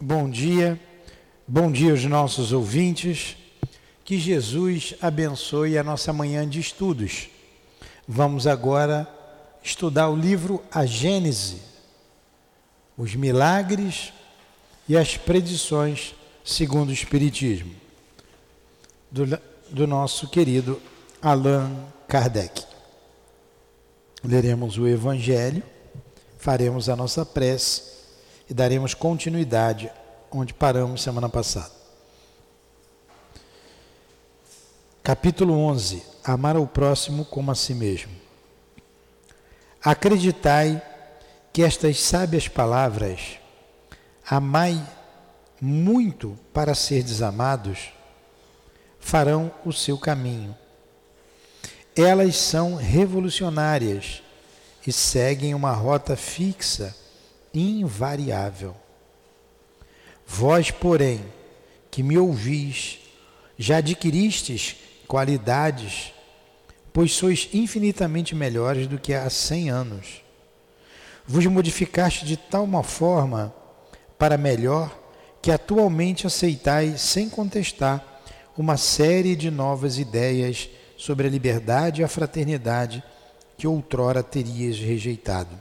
Bom dia, bom dia aos nossos ouvintes. Que Jesus abençoe a nossa manhã de estudos. Vamos agora estudar o livro A Gênese, os milagres e as predições segundo o Espiritismo, do, do nosso querido Allan Kardec. Leremos o Evangelho, faremos a nossa prece e daremos continuidade onde paramos semana passada. Capítulo 11: Amar ao próximo como a si mesmo. Acreditai que estas sábias palavras, amai muito para ser desamados, farão o seu caminho. Elas são revolucionárias e seguem uma rota fixa invariável. Vós, porém, que me ouvis, já adquiristes qualidades, pois sois infinitamente melhores do que há cem anos. Vos modificaste de tal uma forma para melhor que atualmente aceitais sem contestar uma série de novas ideias sobre a liberdade e a fraternidade que outrora terias rejeitado.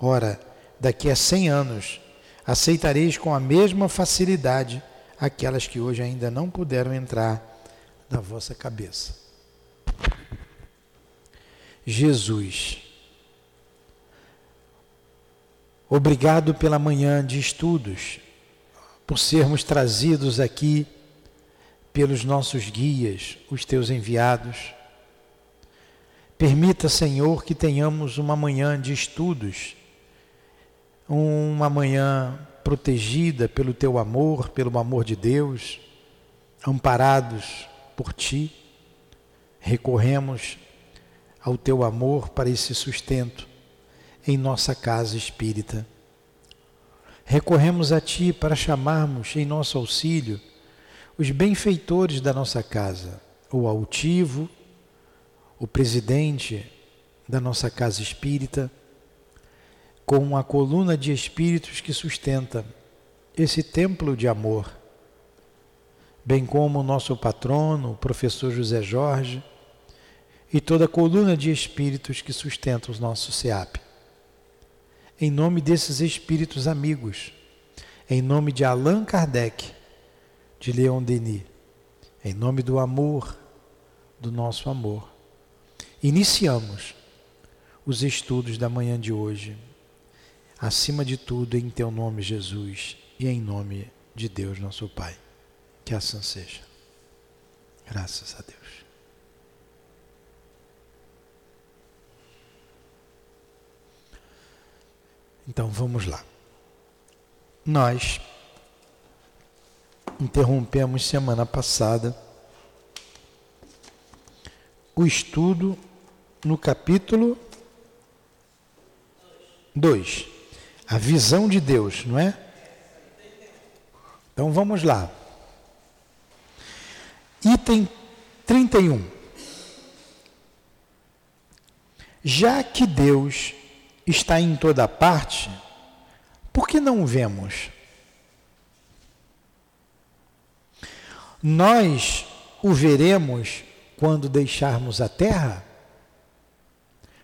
Ora, daqui a cem anos, aceitareis com a mesma facilidade aquelas que hoje ainda não puderam entrar na vossa cabeça. Jesus. Obrigado pela manhã de estudos, por sermos trazidos aqui pelos nossos guias, os teus enviados. Permita, Senhor, que tenhamos uma manhã de estudos uma manhã protegida pelo teu amor, pelo amor de Deus, amparados por ti, recorremos ao teu amor para esse sustento em nossa casa espírita. Recorremos a ti para chamarmos em nosso auxílio os benfeitores da nossa casa, o altivo, o presidente da nossa casa espírita, com uma coluna de espíritos que sustenta esse templo de amor, bem como o nosso patrono, o professor José Jorge, e toda a coluna de espíritos que sustenta o nosso SEAP. Em nome desses espíritos amigos, em nome de Allan Kardec, de Leon Denis, em nome do amor, do nosso amor, iniciamos os estudos da manhã de hoje acima de tudo, em teu nome, Jesus, e em nome de Deus, nosso Pai. Que assim seja. Graças a Deus. Então vamos lá. Nós interrompemos semana passada o estudo no capítulo 2 a visão de Deus, não é? Então vamos lá. Item 31. Já que Deus está em toda parte, por que não o vemos? Nós o veremos quando deixarmos a terra?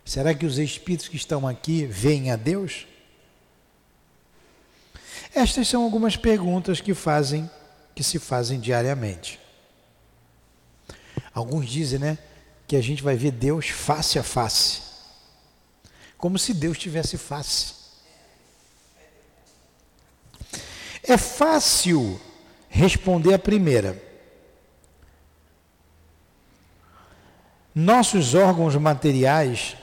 Será que os espíritos que estão aqui veem a Deus? Estas são algumas perguntas que fazem, que se fazem diariamente. Alguns dizem, né, que a gente vai ver Deus face a face. Como se Deus tivesse face. É fácil responder a primeira. Nossos órgãos materiais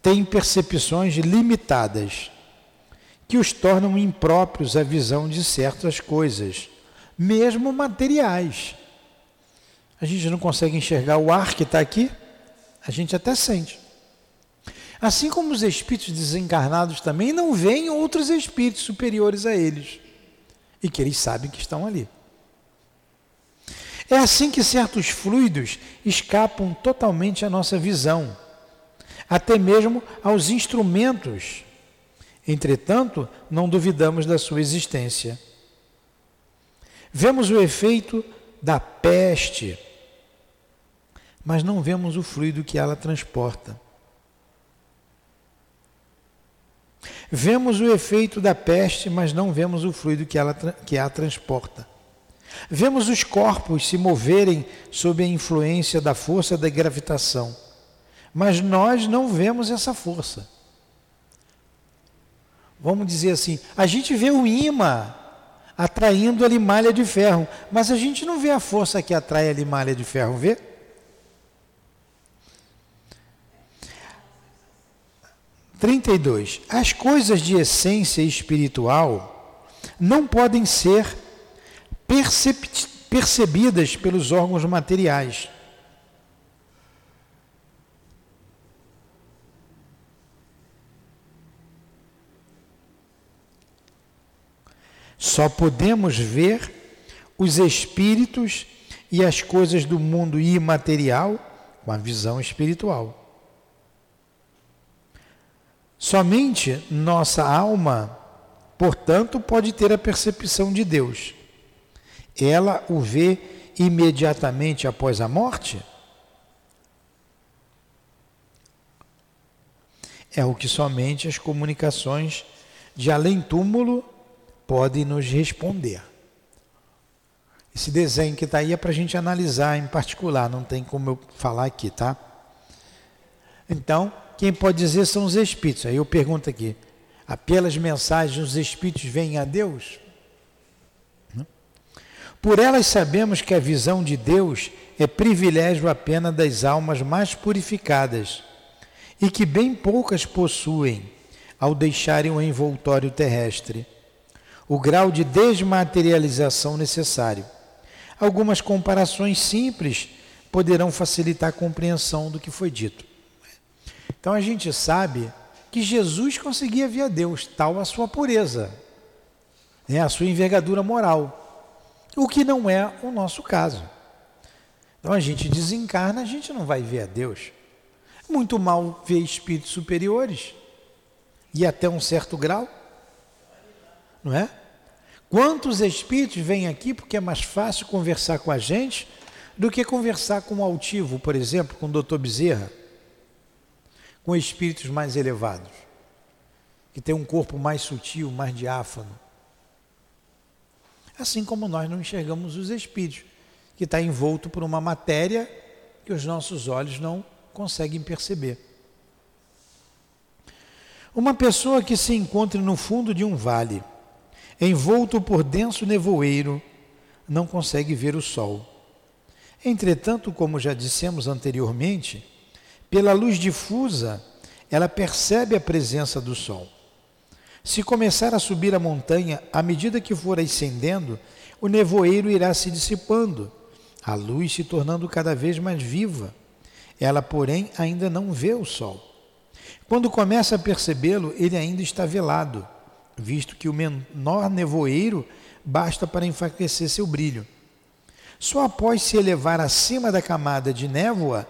têm percepções limitadas que os tornam impróprios à visão de certas coisas, mesmo materiais. A gente não consegue enxergar o ar que está aqui, a gente até sente. Assim como os espíritos desencarnados também não veem outros espíritos superiores a eles e que eles sabem que estão ali. É assim que certos fluidos escapam totalmente à nossa visão, até mesmo aos instrumentos Entretanto, não duvidamos da sua existência. Vemos o efeito da peste, mas não vemos o fluido que ela transporta. Vemos o efeito da peste, mas não vemos o fluido que, ela, que a transporta. Vemos os corpos se moverem sob a influência da força da gravitação, mas nós não vemos essa força. Vamos dizer assim, a gente vê o imã atraindo a limalha de ferro, mas a gente não vê a força que atrai a limalha de ferro, vê? 32. As coisas de essência espiritual não podem ser percebidas pelos órgãos materiais. Só podemos ver os espíritos e as coisas do mundo imaterial com a visão espiritual. Somente nossa alma, portanto, pode ter a percepção de Deus. Ela o vê imediatamente após a morte? É o que somente as comunicações de além-túmulo podem nos responder. Esse desenho que está aí é para a gente analisar em particular, não tem como eu falar aqui, tá? Então, quem pode dizer são os espíritos. Aí eu pergunto aqui: pelas mensagens os espíritos vêm a Deus? Por elas sabemos que a visão de Deus é privilégio apenas das almas mais purificadas e que bem poucas possuem ao deixarem o envoltório terrestre. O grau de desmaterialização necessário. Algumas comparações simples poderão facilitar a compreensão do que foi dito. Então a gente sabe que Jesus conseguia ver a Deus, tal a sua pureza, né, a sua envergadura moral, o que não é o nosso caso. Então a gente desencarna, a gente não vai ver a Deus. Muito mal ver espíritos superiores, e até um certo grau, não é? Quantos espíritos vêm aqui porque é mais fácil conversar com a gente do que conversar com o altivo, por exemplo, com o doutor Bezerra? com espíritos mais elevados, que têm um corpo mais sutil, mais diáfano. Assim como nós não enxergamos os espíritos, que está envolto por uma matéria que os nossos olhos não conseguem perceber. Uma pessoa que se encontre no fundo de um vale, envolto por denso nevoeiro, não consegue ver o sol. Entretanto, como já dissemos anteriormente, pela luz difusa, ela percebe a presença do sol. Se começar a subir a montanha, à medida que for ascendendo, o nevoeiro irá se dissipando, a luz se tornando cada vez mais viva. Ela, porém, ainda não vê o sol. Quando começa a percebê-lo, ele ainda está velado, visto que o menor nevoeiro basta para enfraquecer seu brilho. Só após se elevar acima da camada de névoa,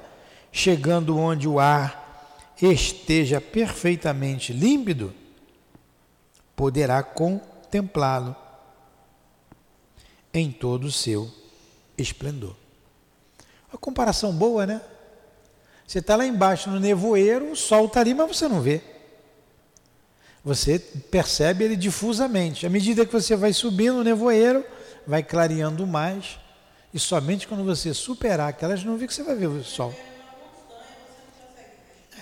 chegando onde o ar esteja perfeitamente límpido, poderá contemplá-lo em todo o seu esplendor. Uma comparação boa, né? Você está lá embaixo no nevoeiro, o sol está ali, mas você não vê. Você percebe ele difusamente. À medida que você vai subindo o nevoeiro, vai clareando mais. E somente quando você superar aquelas nuvens que você vai ver o sol.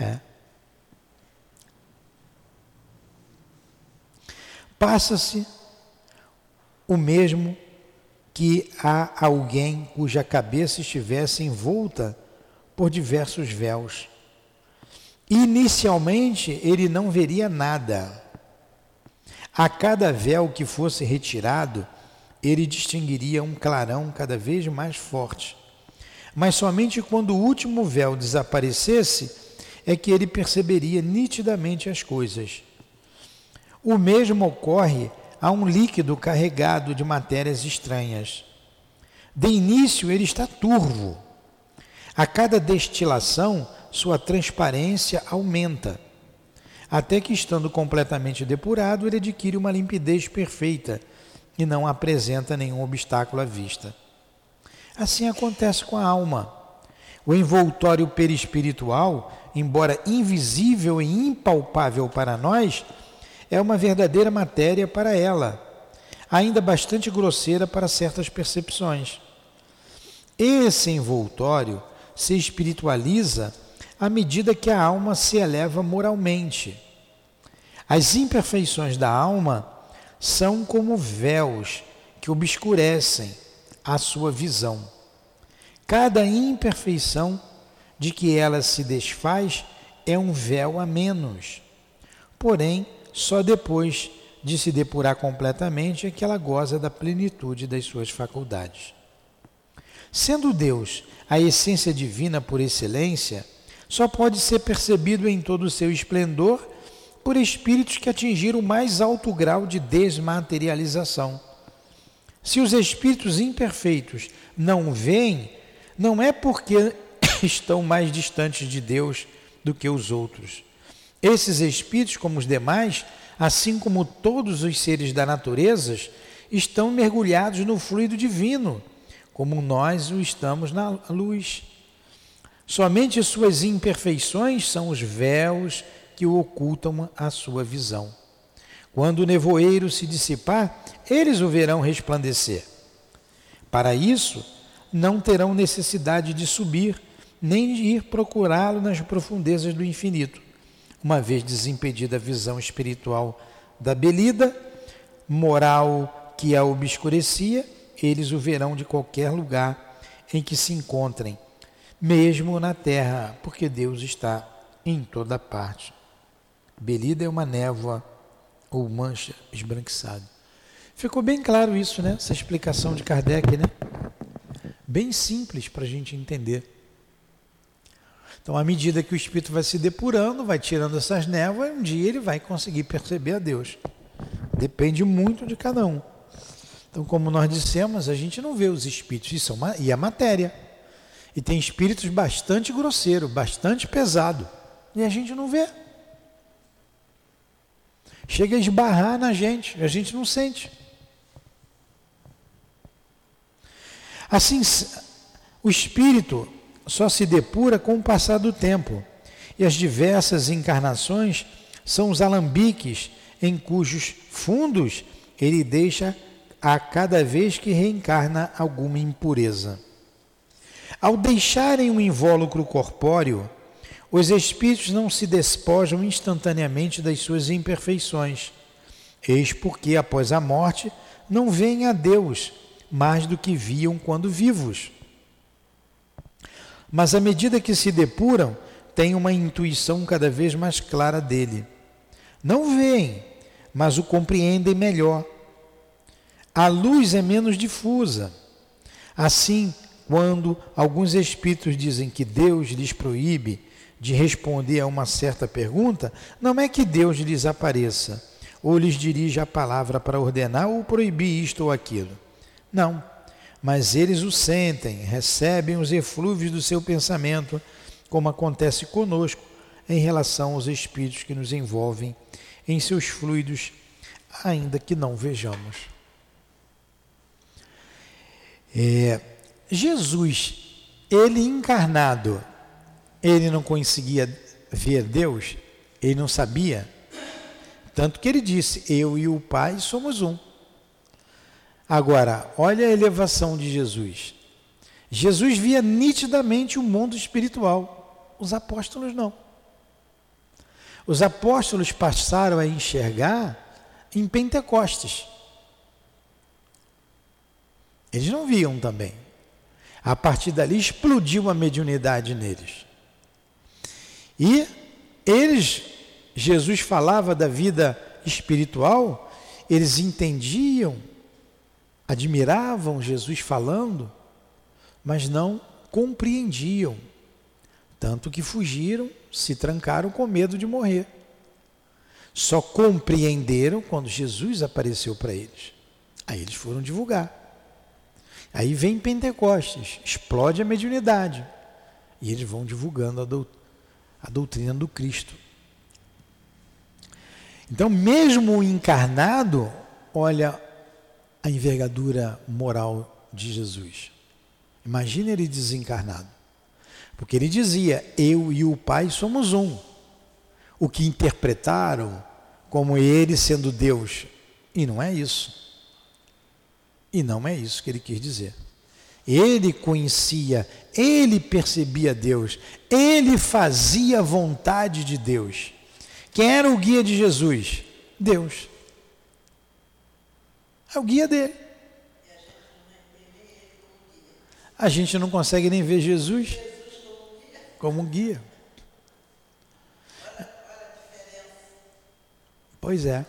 É. Passa-se o mesmo que a alguém cuja cabeça estivesse envolta por diversos véus. Inicialmente ele não veria nada. A cada véu que fosse retirado, ele distinguiria um clarão cada vez mais forte. Mas somente quando o último véu desaparecesse, é que ele perceberia nitidamente as coisas. O mesmo ocorre a um líquido carregado de matérias estranhas. De início, ele está turvo. A cada destilação, sua transparência aumenta. até que, estando completamente depurado, ele adquire uma limpidez perfeita e não apresenta nenhum obstáculo à vista. Assim acontece com a alma. O envoltório perispiritual, embora invisível e impalpável para nós, é uma verdadeira matéria para ela, ainda bastante grosseira para certas percepções. Esse envoltório se espiritualiza à medida que a alma se eleva moralmente. As imperfeições da alma são como véus que obscurecem a sua visão. Cada imperfeição de que ela se desfaz é um véu a menos. Porém, só depois de se depurar completamente é que ela goza da plenitude das suas faculdades. Sendo Deus a essência divina por excelência, só pode ser percebido em todo o seu esplendor por espíritos que atingiram o mais alto grau de desmaterialização. Se os espíritos imperfeitos não veem, não é porque estão mais distantes de Deus do que os outros. Esses espíritos, como os demais, assim como todos os seres da natureza, estão mergulhados no fluido divino como nós o estamos na luz. Somente suas imperfeições são os véus que ocultam a sua visão. Quando o nevoeiro se dissipar, eles o verão resplandecer. Para isso, não terão necessidade de subir, nem de ir procurá-lo nas profundezas do infinito, uma vez desimpedida a visão espiritual da belida, moral que a obscurecia eles o verão de qualquer lugar em que se encontrem, mesmo na terra, porque Deus está em toda parte. Belida é uma névoa ou mancha esbranquiçada. Ficou bem claro isso, né? Essa explicação de Kardec, né? Bem simples para a gente entender. Então, à medida que o espírito vai se depurando, vai tirando essas névoas, um dia ele vai conseguir perceber a Deus. Depende muito de cada um. Então, como nós dissemos, a gente não vê os espíritos, isso é uma, e a matéria. E tem espíritos bastante grosseiro, bastante pesado, e a gente não vê. Chega a esbarrar na gente, a gente não sente. Assim, o espírito só se depura com o passar do tempo, e as diversas encarnações são os alambiques em cujos fundos ele deixa a cada vez que reencarna alguma impureza. Ao deixarem um invólucro corpóreo, os espíritos não se despojam instantaneamente das suas imperfeições. Eis porque, após a morte, não veem a Deus mais do que viam quando vivos. Mas à medida que se depuram, têm uma intuição cada vez mais clara dele. Não veem, mas o compreendem melhor a luz é menos difusa. Assim, quando alguns espíritos dizem que Deus lhes proíbe de responder a uma certa pergunta, não é que Deus lhes apareça ou lhes dirija a palavra para ordenar ou proibir isto ou aquilo. Não, mas eles o sentem, recebem os eflúvios do seu pensamento, como acontece conosco em relação aos espíritos que nos envolvem em seus fluidos, ainda que não vejamos. É, Jesus, ele encarnado, ele não conseguia ver Deus, ele não sabia. Tanto que ele disse: Eu e o Pai somos um. Agora, olha a elevação de Jesus. Jesus via nitidamente o mundo espiritual, os apóstolos não. Os apóstolos passaram a enxergar em Pentecostes. Eles não viam também. A partir dali explodiu a mediunidade neles. E eles, Jesus falava da vida espiritual, eles entendiam, admiravam Jesus falando, mas não compreendiam. Tanto que fugiram, se trancaram com medo de morrer. Só compreenderam quando Jesus apareceu para eles. Aí eles foram divulgar. Aí vem Pentecostes, explode a mediunidade. E eles vão divulgando a, doutrina do Cristo. Então, mesmo encarnado, olha a envergadura moral de Jesus. Imagina ele desencarnado. Porque ele dizia: Eu e o Pai somos um. O que interpretaram como ele sendo Deus. E não é isso. E não é isso que ele quis dizer. Ele conhecia, ele percebia Deus, ele fazia a vontade de Deus. Quem era o guia de Jesus? Deus. É o guia dele. A gente não consegue nem ver Jesus como guia. Pois é,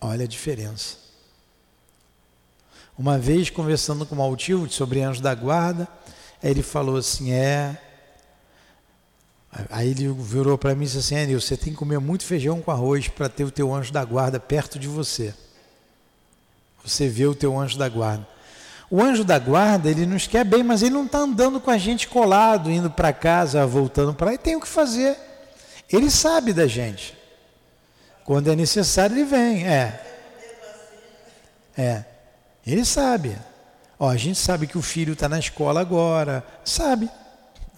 olha a diferença. Uma vez conversando com o altivo sobre anjo da guarda, ele falou assim: é. Aí ele virou para mim e disse assim: Enio, você tem que comer muito feijão com arroz para ter o teu anjo da guarda perto de você. Você vê o teu anjo da guarda. O anjo da guarda, ele nos quer bem, mas ele não está andando com a gente colado, indo para casa, voltando para lá, e tem o que fazer. Ele sabe da gente. Quando é necessário, ele vem. É. É. Ele sabe. Ó, a gente sabe que o filho está na escola agora. Sabe.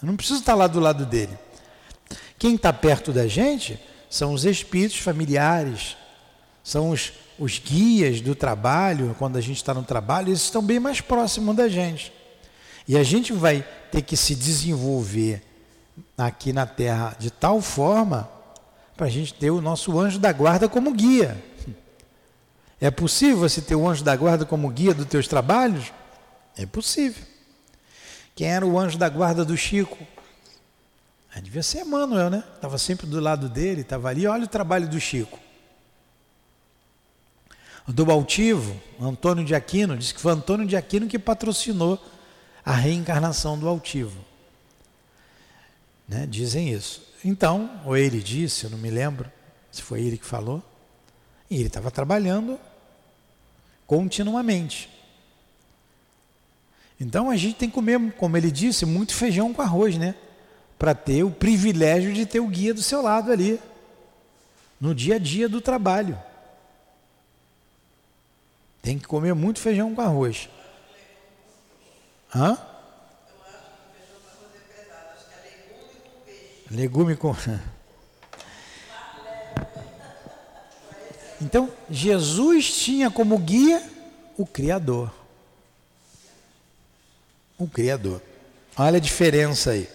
Eu não preciso estar tá lá do lado dele. Quem está perto da gente são os espíritos familiares, são os os guias do trabalho, quando a gente está no trabalho, eles estão bem mais próximos da gente. E a gente vai ter que se desenvolver aqui na Terra de tal forma para a gente ter o nosso anjo da guarda como guia. É possível você ter o anjo da guarda como guia dos teus trabalhos? É possível. Quem era o anjo da guarda do Chico? Ah, devia ser Emmanuel, né? Estava sempre do lado dele, estava ali. Olha o trabalho do Chico do Altivo, Antônio de Aquino, diz que foi Antônio de Aquino que patrocinou a reencarnação do Altivo. Né? Dizem isso. Então, ou ele disse, eu não me lembro se foi ele que falou, e ele estava trabalhando continuamente. Então a gente tem que comer, como ele disse, muito feijão com arroz, né? Para ter o privilégio de ter o guia do seu lado ali, no dia a dia do trabalho. Tem que comer muito feijão com arroz. Hã? Legume com. Então, Jesus tinha como guia o Criador. O Criador. Olha a diferença aí.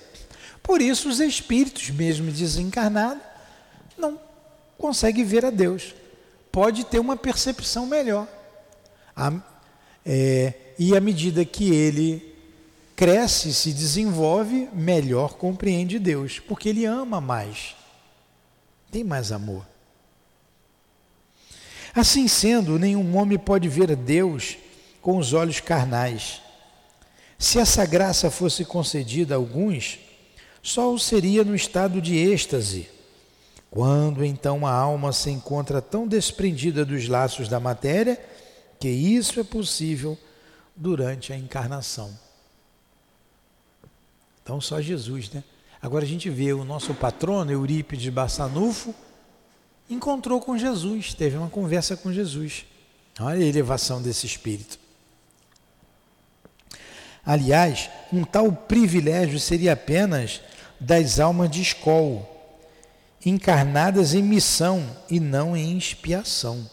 Por isso, os espíritos, mesmo desencarnados, não conseguem ver a Deus. Pode ter uma percepção melhor. A, é, e à medida que ele cresce, se desenvolve, melhor compreende Deus, porque ele ama mais, tem mais amor. Assim sendo, nenhum homem pode ver Deus com os olhos carnais. Se essa graça fosse concedida a alguns, só o seria no estado de êxtase. Quando então a alma se encontra tão desprendida dos laços da matéria que isso é possível durante a encarnação. Então só Jesus, né? Agora a gente vê o nosso patrono, Eurípides Bassanufo, encontrou com Jesus, teve uma conversa com Jesus. Olha a elevação desse espírito. Aliás, um tal privilégio seria apenas das almas de escol, encarnadas em missão e não em expiação.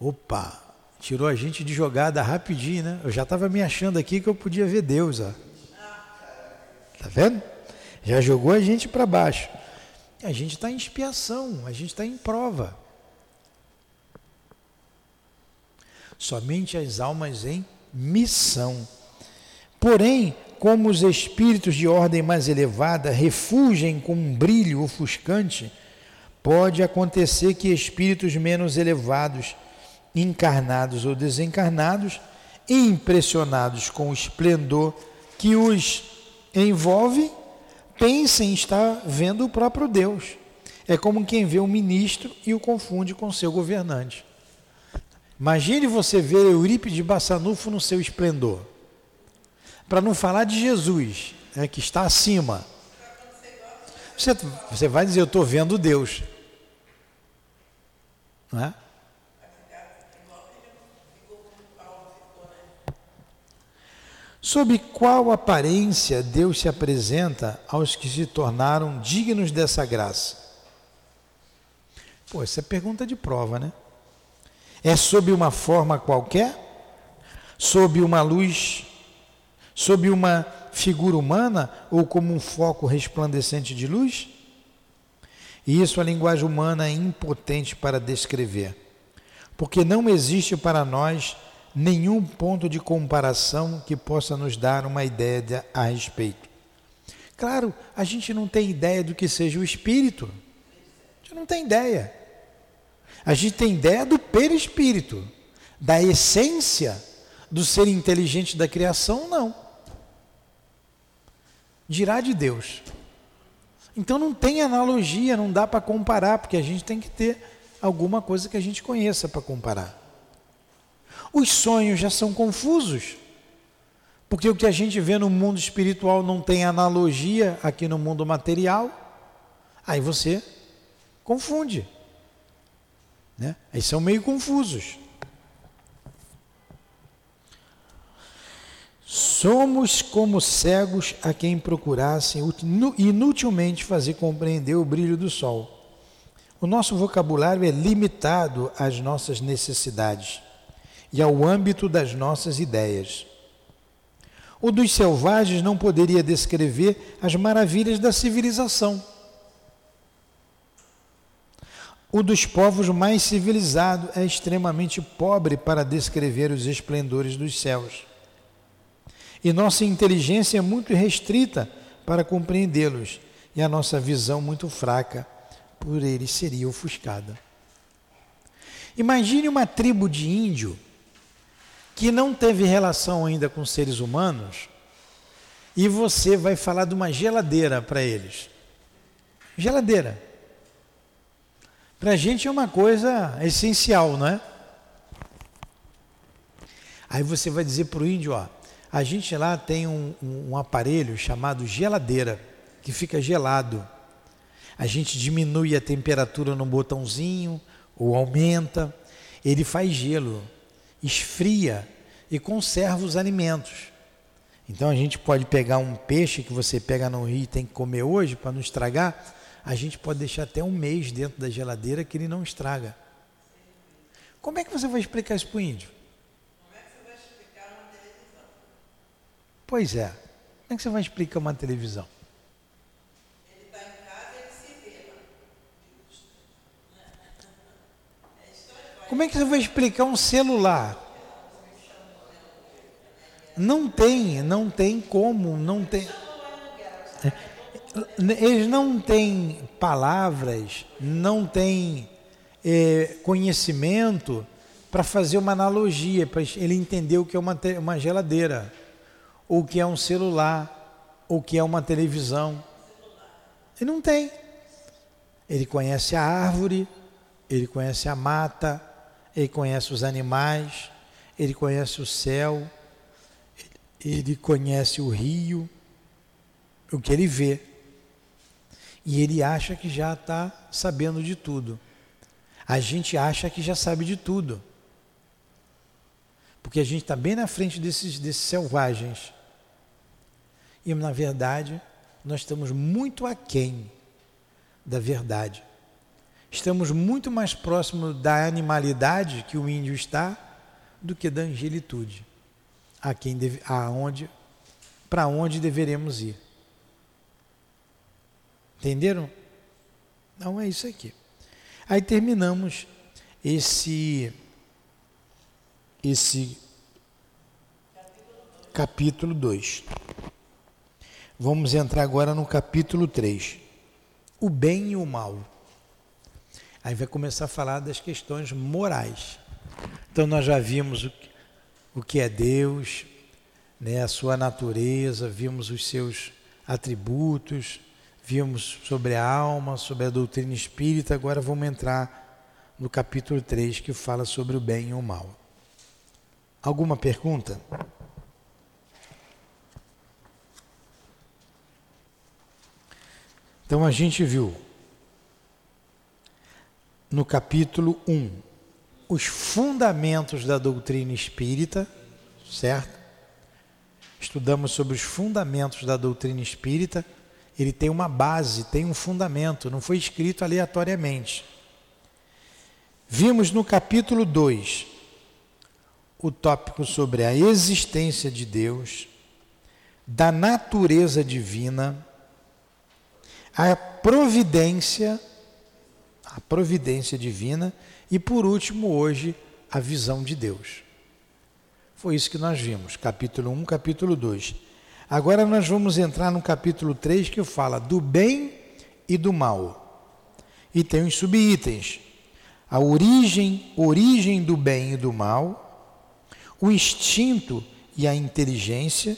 Opa! Tirou a gente de jogada rapidinho, né? Eu já estava me achando aqui que eu podia ver Deus, ó. Tá vendo? Já jogou a gente para baixo. A gente está em expiação, a gente está em prova. Somente as almas em missão. Porém, como os espíritos de ordem mais elevada refugem com um brilho ofuscante, pode acontecer que espíritos menos elevados encarnados ou desencarnados, impressionados com o esplendor que os envolve, pensem estar vendo o próprio Deus. É como quem vê um ministro e o confunde com seu governante. Imagine você ver Eurípides de Bassanufo no seu esplendor. Para não falar de Jesus, né, que está acima. Você, você vai dizer, eu estou vendo Deus. Não é? Sob qual aparência Deus se apresenta aos que se tornaram dignos dessa graça? Pô, essa é pergunta de prova, né? É sob uma forma qualquer? Sob uma luz? Sob uma figura humana ou como um foco resplandecente de luz? E isso a linguagem humana é impotente para descrever, porque não existe para nós nenhum ponto de comparação que possa nos dar uma ideia de, a respeito. Claro, a gente não tem ideia do que seja o espírito. A gente não tem ideia. A gente tem ideia do perispírito, da essência do ser inteligente da criação, não. Dirá de Deus. Então não tem analogia, não dá para comparar, porque a gente tem que ter alguma coisa que a gente conheça para comparar. Os sonhos já são confusos. Porque o que a gente vê no mundo espiritual não tem analogia aqui no mundo material. Aí você confunde. Né? Aí são meio confusos. Somos como cegos a quem procurassem inutilmente fazer compreender o brilho do sol. O nosso vocabulário é limitado às nossas necessidades e ao âmbito das nossas ideias. O dos selvagens não poderia descrever as maravilhas da civilização. O dos povos mais civilizados é extremamente pobre para descrever os esplendores dos céus. E nossa inteligência é muito restrita para compreendê-los, e a nossa visão muito fraca por eles seria ofuscada. Imagine uma tribo de índio que não teve relação ainda com seres humanos e você vai falar de uma geladeira para eles. Geladeira. Para a gente é uma coisa essencial, não é? Aí você vai dizer para o índio, ó, a gente lá tem um, um, um aparelho chamado geladeira, que fica gelado. A gente diminui a temperatura no botãozinho, ou aumenta, ele faz gelo esfria e conserva os alimentos. Então a gente pode pegar um peixe que você pega no rio e tem que comer hoje para não estragar, a gente pode deixar até um mês dentro da geladeira que ele não estraga. Como é que você vai explicar isso para o índio? Como é que você vai explicar uma televisão? Pois é. Como é que você vai explicar uma televisão? Ele está em casa e ele se vê. Como é que você vai explicar um celular? Não tem, não tem como, não tem. É, eles não têm palavras, não têm é, conhecimento para fazer uma analogia, para ele entender o que é uma, uma geladeira, ou o que é um celular, ou o que é uma televisão. Ele não tem. Ele conhece a árvore, ele conhece a mata, ele conhece os animais, ele conhece o céu, ele conhece o rio, o que ele vê. E ele acha que já está sabendo de tudo. A gente acha que já sabe de tudo. Porque a gente está bem na frente desses, desses selvagens. E, na verdade, nós estamos muito aquém da verdade. Estamos muito mais próximos da animalidade que o índio está do que da angelitude. A quem deve, aonde, para onde deveremos ir. Entenderam? Não é isso aqui. Aí terminamos esse esse capítulo 2. Vamos entrar agora no capítulo 3. O bem e o mal. Aí vai começar a falar das questões morais. Então nós já vimos o, que é Deus, né, a sua natureza, vimos os seus atributos, vimos sobre a alma, sobre a doutrina espírita, agora vamos entrar no capítulo 3 que fala sobre o bem e o mal. Alguma pergunta? Então a gente viu no capítulo 1, os fundamentos da doutrina espírita, certo? Estudamos sobre os fundamentos da doutrina espírita. Ele tem uma base, tem um fundamento, não foi escrito aleatoriamente. Vimos no capítulo 2 o tópico sobre a existência de Deus, da natureza divina, a providência, a providência divina e por último hoje a visão de Deus. Foi isso que nós vimos, capítulo 1, capítulo 2. Agora nós vamos entrar no capítulo 3 que fala do bem e do mal. E tem os subitens. A origem, origem do bem e do mal, o instinto e a inteligência,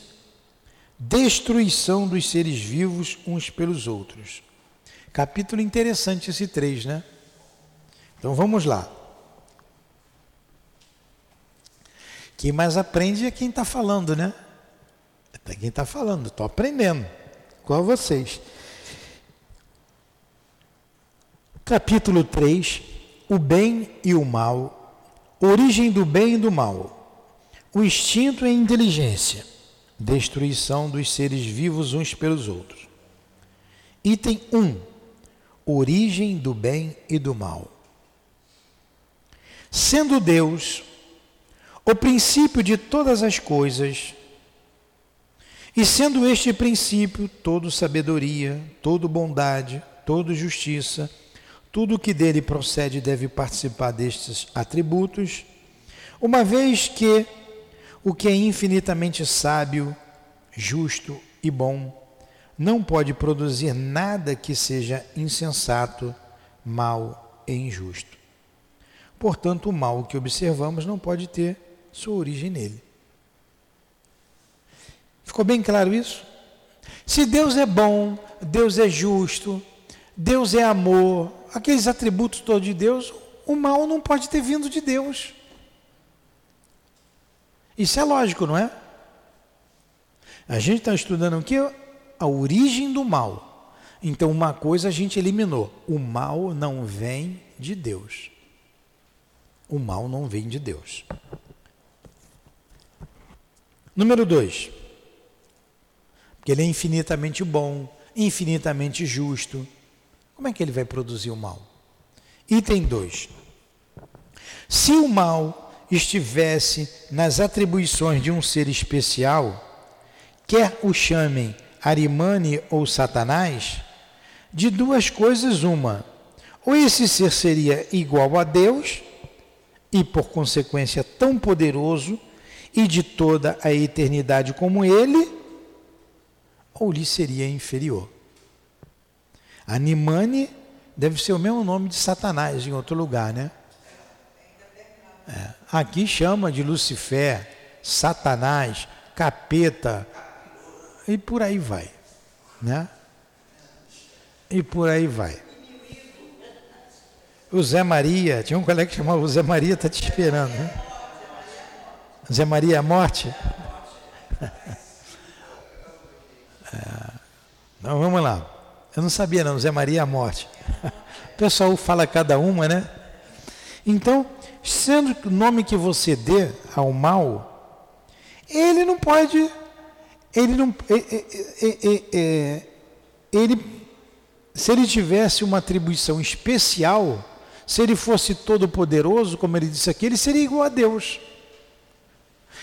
destruição dos seres vivos uns pelos outros. Capítulo interessante esse 3, né? Então vamos lá. Quem mais aprende é quem está falando, né? É quem está falando, estou aprendendo. Igual vocês. Capítulo 3: O bem e o mal, origem do bem e do mal, o instinto e a inteligência destruição dos seres vivos uns pelos outros. Item 1: Origem do bem e do mal. Sendo Deus o princípio de todas as coisas, e sendo este princípio todo sabedoria, todo bondade, todo justiça, tudo que dele procede deve participar destes atributos, uma vez que o que é infinitamente sábio, justo e bom não pode produzir nada que seja insensato, mal e injusto. Portanto, o mal que observamos não pode ter sua origem nele. Ficou bem claro isso? Se Deus é bom, Deus é justo, Deus é amor, aqueles atributos todos de Deus, o mal não pode ter vindo de Deus. Isso é lógico, não é? A gente está estudando o que? A origem do mal. Então, uma coisa a gente eliminou: o mal não vem de Deus. O mal não vem de Deus. Número dois, porque ele é infinitamente bom, infinitamente justo. Como é que ele vai produzir o mal? Item 2. Se o mal estivesse nas atribuições de um ser especial, quer o chamem Arimane ou Satanás, de duas coisas uma: ou esse ser seria igual a Deus e por consequência tão poderoso e de toda a eternidade como ele, ou lhe seria inferior. Animane deve ser o mesmo nome de Satanás em outro lugar, né? É. Aqui chama de Lucifer, Satanás, capeta, e por aí vai. Né? E por aí vai. O Zé Maria, tinha um colega que chamava o Zé Maria, está te esperando. Né? Zé Maria a morte? É. Então vamos lá. Eu não sabia não, Zé Maria a morte. O pessoal fala cada uma, né? Então, sendo o nome que você dê ao mal, ele não pode, ele não, ele, se ele tivesse uma atribuição especial, se ele fosse todo poderoso, como ele disse aqui, ele seria igual a Deus.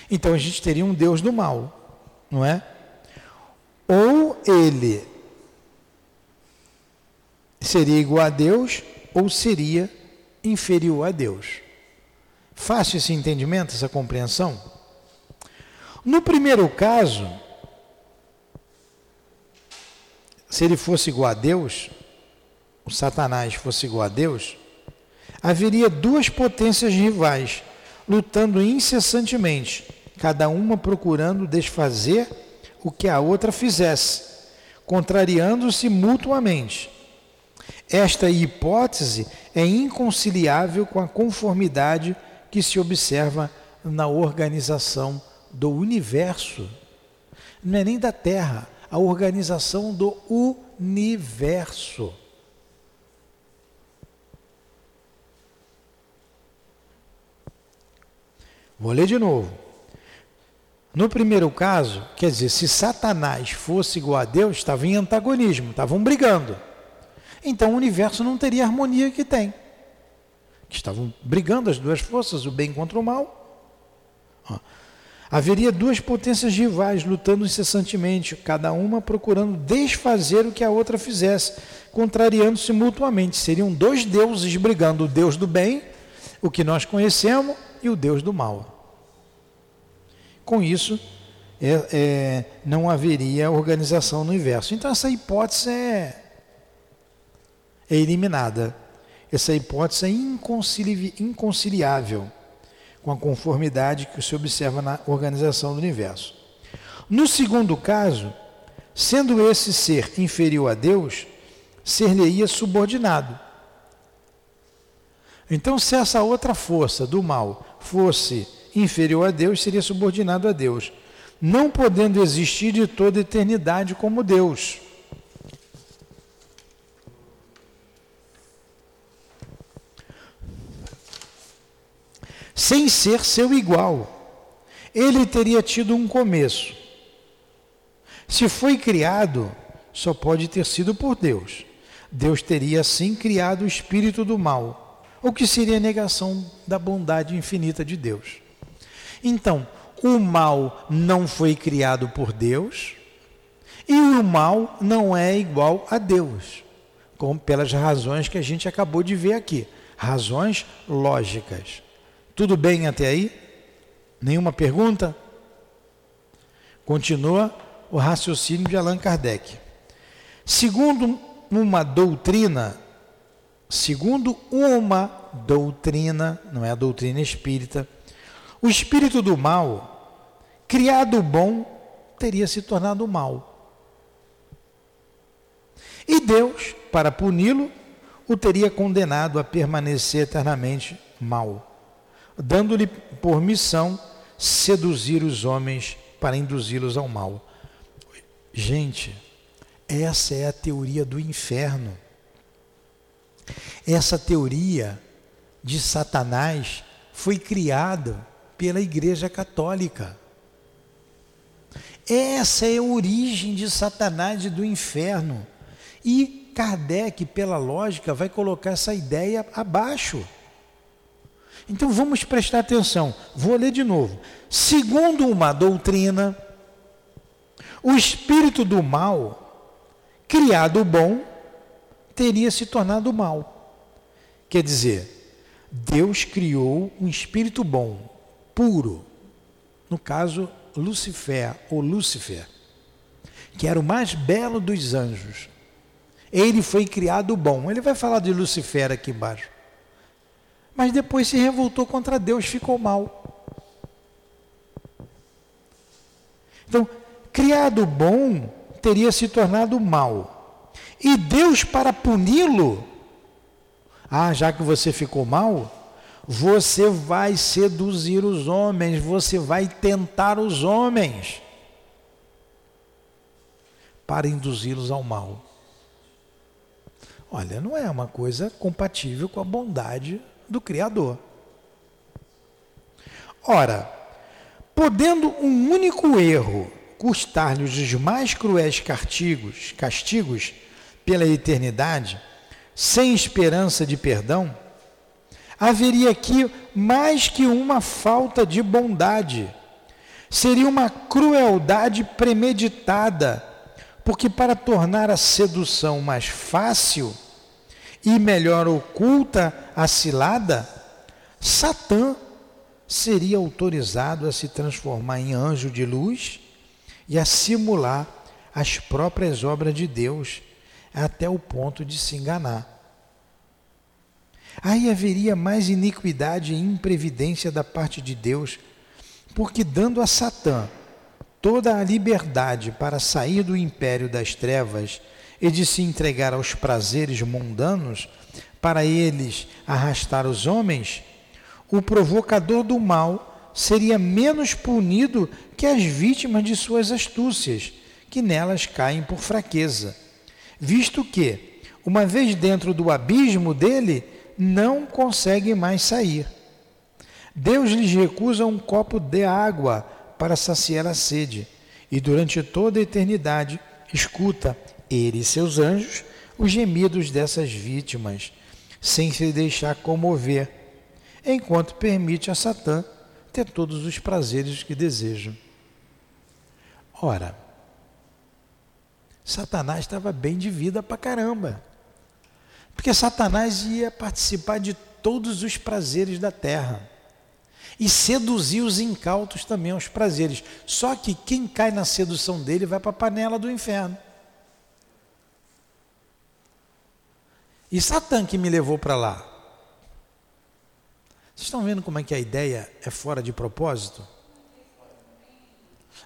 Então a gente teria um Deus do mal, não é? Ou ele seria igual a Deus, ou seria inferior a Deus. Fácil esse entendimento, essa compreensão? No primeiro caso, se ele fosse igual a Deus, o Satanás fosse igual a Deus, haveria duas potências rivais lutando incessantemente, cada uma procurando desfazer o que a outra fizesse, contrariando-se mutuamente. Esta hipótese é inconciliável com a conformidade que se observa na organização do universo. Não é nem da Terra, a organização do universo. Vou ler de novo. No primeiro caso, quer dizer, se Satanás fosse igual a Deus, estava em antagonismo, estavam brigando. Então o universo não teria a harmonia que tem. Estavam brigando as duas forças, o bem contra o mal. Haveria duas potências rivais lutando incessantemente, cada uma procurando desfazer o que a outra fizesse, contrariando-se mutuamente. Seriam dois deuses brigando: o Deus do bem, o que nós conhecemos, e o Deus do mal. Com isso, é, é, não haveria organização no universo. Então, essa hipótese é, é eliminada. Essa hipótese é inconciliável com a conformidade que se observa na organização do universo. No segundo caso, sendo esse ser inferior a Deus, ser-lhe-ia subordinado. Então, se essa outra força do mal fosse inferior a Deus, seria subordinado a Deus, não podendo existir de toda eternidade como Deus. Sem ser seu igual. Ele teria tido um começo. Se foi criado, só pode ter sido por Deus. Deus teria assim criado o espírito do mal, o que seria negação da bondade infinita de Deus. Então, o mal não foi criado por Deus e o mal não é igual a Deus, como pelas razões que a gente acabou de ver aqui, razões lógicas. Tudo bem até aí? Nenhuma pergunta? Continua o raciocínio de Allan Kardec. Segundo uma doutrina, segundo uma doutrina, não é a doutrina espírita, o espírito do mal, criado bom, teria se tornado mal. E Deus, para puni-lo, o teria condenado a permanecer eternamente mal dando-lhe por missão seduzir os homens para induzi-los ao mal. Gente, essa é a teoria do inferno. Essa teoria de Satanás foi criada pela Igreja Católica. Essa é a origem de Satanás e do inferno. E Kardec, pela lógica, vai colocar essa ideia abaixo. Então vamos prestar atenção. Vou ler de novo. Segundo uma doutrina, o espírito do mal, criado bom, teria se tornado mal. Quer dizer, Deus criou um espírito bom, puro. No caso, Lucifer ou Lúcifer, que era o mais belo dos anjos. Ele foi criado bom. Ele vai falar de Lucifer aqui embaixo mas depois se revoltou contra Deus, ficou mal. Então, criado bom teria se tornado mal. E Deus, para puni-lo, ah, já que você ficou mal, você vai seduzir os homens, você vai tentar os homens para induzi-los ao mal. Olha, não é uma coisa compatível com a bondade do Criador. Ora, podendo um único erro custar-lhes os mais cruéis castigos, castigos pela eternidade, sem esperança de perdão, haveria aqui mais que uma falta de bondade. Seria uma crueldade premeditada, porque para tornar a sedução mais fácil, e melhor oculta a cilada, Satã seria autorizado a se transformar em anjo de luz e a simular as próprias obras de Deus até o ponto de se enganar. Aí haveria mais iniquidade e imprevidência da parte de Deus, porque dando a Satã toda a liberdade para sair do império das trevas e de se entregar aos prazeres mundanos, para eles arrastar os homens, o provocador do mal seria menos punido que as vítimas de suas astúcias, que nelas caem por fraqueza, visto que, uma vez dentro do abismo dele, não consegue mais sair. Deus lhes recusa um copo de água para saciar a sede, e durante toda a eternidade escuta ele e seus anjos os gemidos dessas vítimas, sem se deixar comover, enquanto permite a Satã ter todos os prazeres que deseja. Ora, Satanás estava bem de vida pra caramba. Porque Satanás ia participar de todos os prazeres da terra e seduzir os incautos também aos prazeres. Só que quem cai na sedução dele vai para a panela do inferno. E Satã que me levou para lá. Vocês estão vendo como é que a ideia é fora de propósito?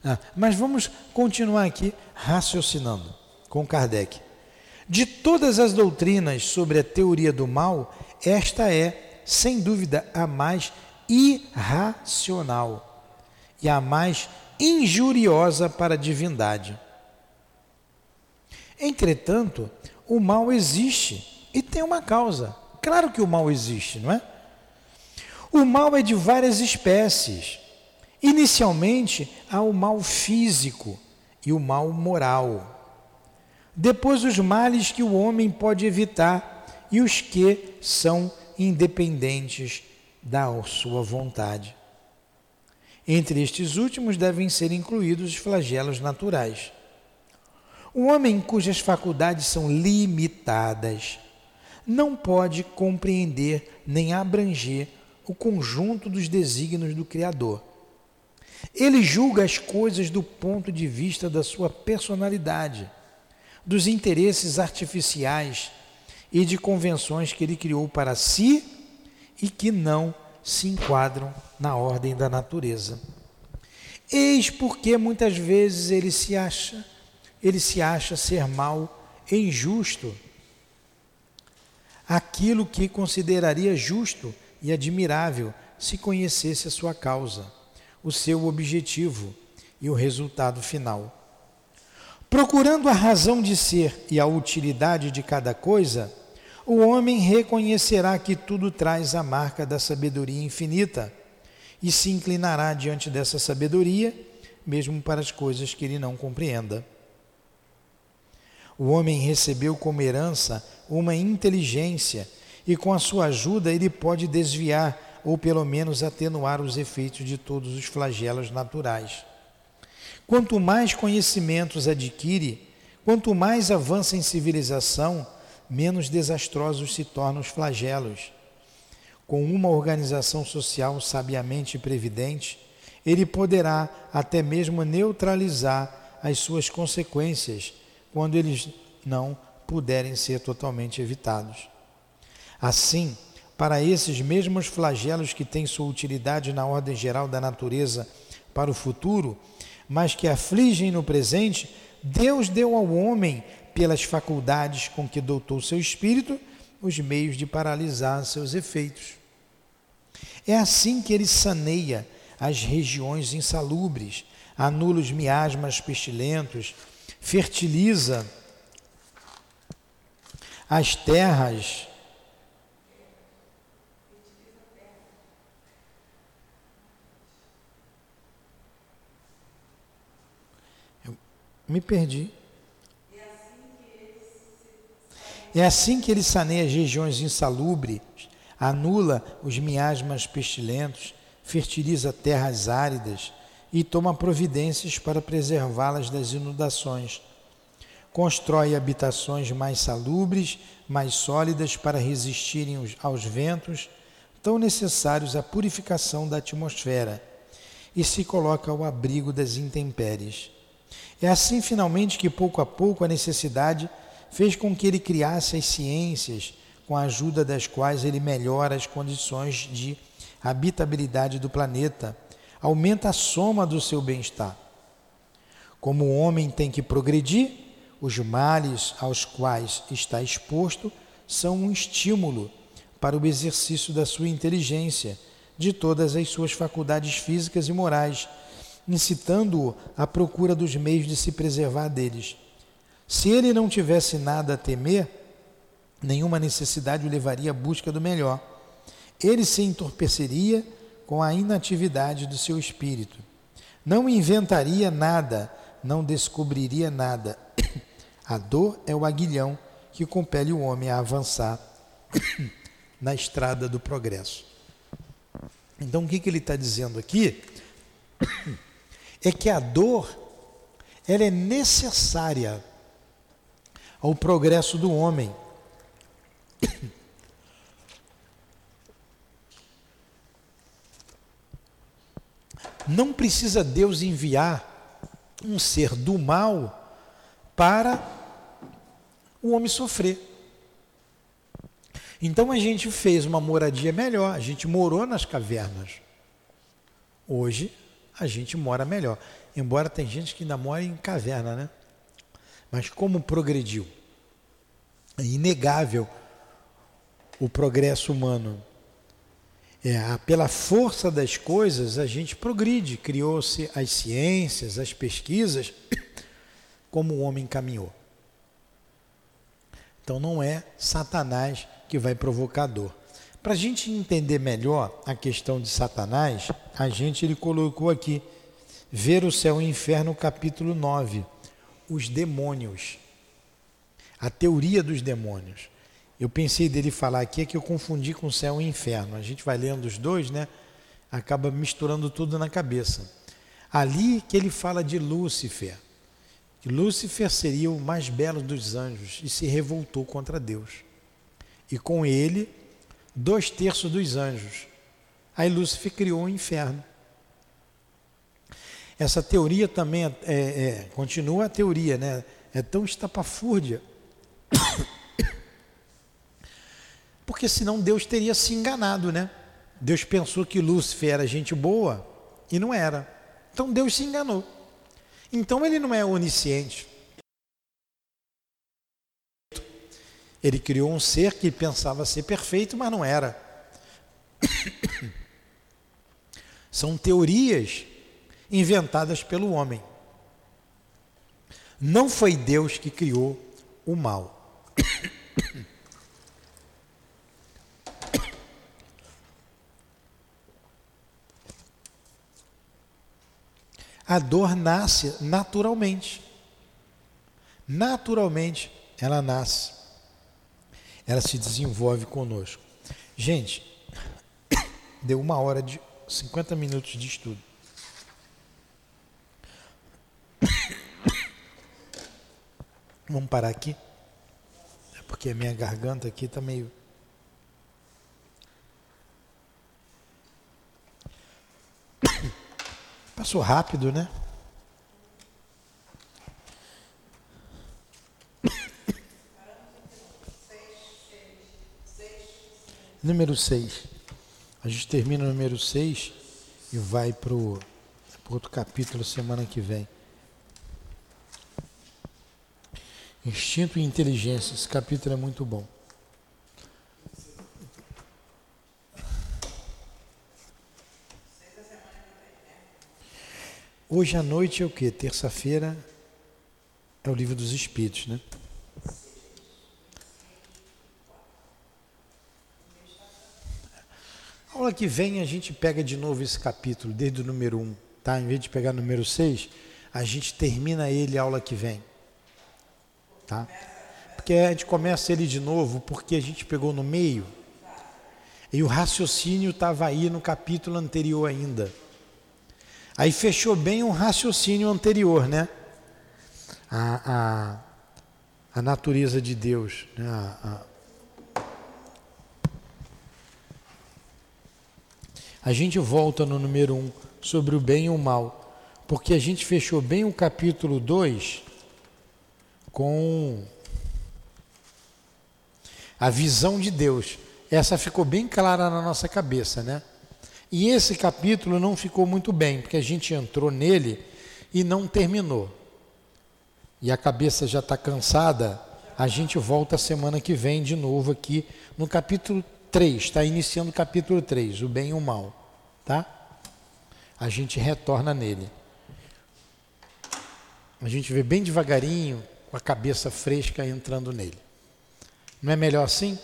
Ah, mas vamos continuar aqui raciocinando com Kardec. De todas as doutrinas sobre a teoria do mal, esta é, sem dúvida, a mais irracional e a mais injuriosa para a divindade. Entretanto, o mal existe e tem uma causa. Claro que o mal existe, não é? O mal é de várias espécies. Inicialmente, há o mal físico e o mal moral. Depois, os males que o homem pode evitar e os que são independentes da sua vontade. Entre estes últimos devem ser incluídos os flagelos naturais. O homem cujas faculdades são limitadas não pode compreender nem abranger o conjunto dos desígnios do Criador. Ele julga as coisas do ponto de vista da sua personalidade, dos interesses artificiais e de convenções que ele criou para si e que não se enquadram na ordem da natureza. Eis porque muitas vezes ele se acha, ele se acha ser mal e injusto. Aquilo que consideraria justo e admirável se conhecesse a sua causa, o seu objetivo e o resultado final. Procurando a razão de ser e a utilidade de cada coisa, o homem reconhecerá que tudo traz a marca da sabedoria infinita e se inclinará diante dessa sabedoria, mesmo para as coisas que ele não compreenda. O homem recebeu como herança uma inteligência e com a sua ajuda ele pode desviar ou pelo menos atenuar os efeitos de todos os flagelos naturais. Quanto mais conhecimentos adquire, quanto mais avança em civilização, menos desastrosos se tornam os flagelos. Com uma organização social sabiamente previdente, ele poderá até mesmo neutralizar as suas consequências quando eles não puderem ser totalmente evitados. Assim, para esses mesmos flagelos que têm sua utilidade na ordem geral da natureza para o futuro, mas que afligem no presente, Deus deu ao homem pelas faculdades com que dotou seu espírito, os meios de paralisar seus efeitos. É assim que ele saneia as regiões insalubres, anula os miasmas pestilentos, fertiliza as terras. Eu me perdi. É assim que ele saneia as regiões insalubres, anula os miasmas pestilentos, fertiliza terras áridas e toma providências para preservá-las das inundações. Constrói habitações mais salubres, mais sólidas para resistirem aos ventos tão necessários à purificação da atmosfera e se coloca ao abrigo das intempéries. É assim, finalmente, que pouco a pouco a necessidade fez com que ele criasse as ciências com a ajuda das quais ele melhora as condições de habitabilidade do planeta, aumenta a soma do seu bem-estar. Como o homem tem que progredir, os males aos quais está exposto são um estímulo para o exercício da sua inteligência, de todas as suas faculdades físicas e morais, incitando-o à procura dos meios de se preservar deles. Se ele não tivesse nada a temer, nenhuma necessidade o levaria à busca do melhor. Ele se entorpeceria com a inatividade do seu espírito. Não inventaria nada, não descobriria nada. A dor é o aguilhão que compele o homem a avançar na estrada do progresso. Então, o que, que ele está dizendo aqui? É que a dor ela é necessária ao progresso do homem. Não precisa Deus enviar um ser do mal para o homem sofrer. Então a gente fez uma moradia melhor, a gente morou nas cavernas. Hoje a gente mora melhor. Embora tem gente que ainda mora em caverna, né? Mas como progrediu? É inegável o progresso humano. É, pela força das coisas, a gente progride. Criou-se as ciências, as pesquisas, como o homem caminhou. Então não é Satanás que vai provocar dor. Para a gente entender melhor a questão de Satanás, a gente ele colocou aqui ver o céu e o inferno, capítulo 9, os demônios. A teoria dos demônios. Eu pensei dele falar aqui é que eu confundi com céu e inferno. A gente vai lendo os dois, né? Acaba misturando tudo na cabeça. Ali que ele fala de Lúcifer. Que Lúcifer seria o mais belo dos anjos e se revoltou contra Deus. E com ele, dois terços dos anjos. Aí Lúcifer criou o inferno. Essa teoria também é, é, é, continua a teoria, né? É tão estapafúrdia porque senão Deus teria se enganado, né? Deus pensou que Lúcifer era gente boa e não era. Então Deus se enganou. Então ele não é onisciente. Ele criou um ser que pensava ser perfeito, mas não era. São teorias inventadas pelo homem. Não foi Deus que criou o mal. A dor nasce naturalmente. Naturalmente ela nasce. Ela se desenvolve conosco. Gente, deu uma hora de 50 minutos de estudo. Vamos parar aqui? É porque a minha garganta aqui está meio. Passou rápido, né? Número 6. A gente termina o número 6 e vai para o outro capítulo semana que vem. Instinto e inteligência. Esse capítulo é muito bom. Hoje à noite é o que? Terça-feira é o livro dos Espíritos, né? A aula que vem a gente pega de novo esse capítulo, desde o número 1, tá? Em vez de pegar o número 6, a gente termina ele a aula que vem. Tá? Porque a gente começa ele de novo porque a gente pegou no meio e o raciocínio estava aí no capítulo anterior ainda. Aí fechou bem um raciocínio anterior, né? A, a, a natureza de Deus. Né? A, a, a gente volta no número 1 um, sobre o bem e o mal, porque a gente fechou bem o capítulo 2 com a visão de Deus. Essa ficou bem clara na nossa cabeça, né? E esse capítulo não ficou muito bem, porque a gente entrou nele e não terminou. E a cabeça já está cansada, a gente volta semana que vem de novo aqui no capítulo 3, está iniciando o capítulo 3, o bem e o mal, tá? A gente retorna nele. A gente vê bem devagarinho, com a cabeça fresca entrando nele. Não é melhor assim?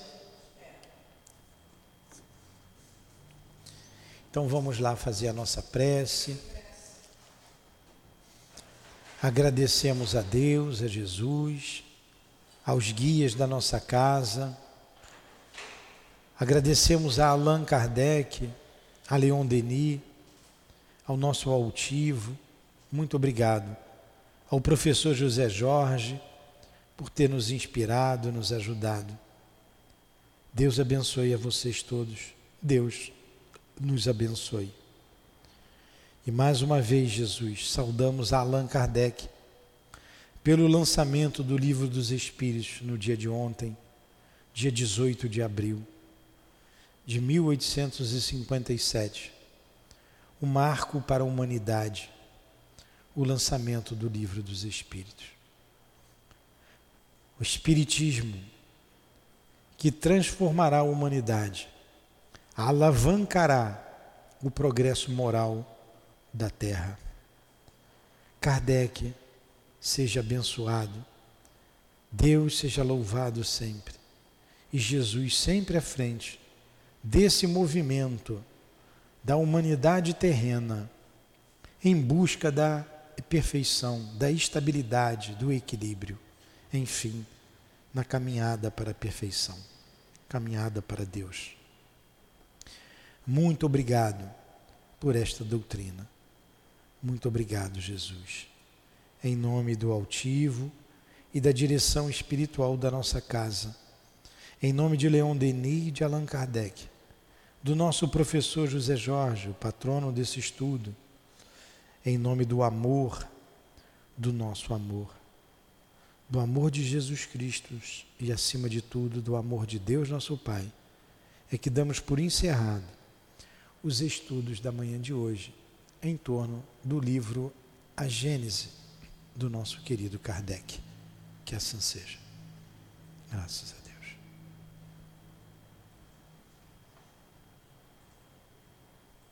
Então vamos lá fazer a nossa prece. Agradecemos a Deus, a Jesus, aos guias da nossa casa. Agradecemos a Allan Kardec, a Leon Denis, ao nosso altivo. Muito obrigado. Ao professor José Jorge, por ter nos inspirado, nos ajudado. Deus abençoe a vocês todos. Deus nos abençoe. E mais uma vez, Jesus, saudamos Allan Kardec pelo lançamento do Livro dos Espíritos no dia de ontem, dia 18 de abril de 1857. Um marco para a humanidade, o lançamento do Livro dos Espíritos. O Espiritismo que transformará a humanidade, alavancará o progresso moral da Terra. Kardec seja abençoado, Deus seja louvado sempre e Jesus sempre à frente desse movimento da humanidade terrena em busca da perfeição, da estabilidade, do equilíbrio, enfim, na caminhada para a perfeição, caminhada para Deus. Muito obrigado por esta doutrina. Muito obrigado, Jesus. Em nome do altivo e da direção espiritual da nossa casa, em nome de Leon Denis e de Allan Kardec, do nosso professor José Jorge, o patrono desse estudo, em nome do amor, do nosso amor. Do amor de Jesus Cristo e, acima de tudo, do amor de Deus, nosso Pai, é que damos por encerrado os estudos da manhã de hoje em torno do livro A Gênese do nosso querido Kardec. Que assim seja. Graças a Deus.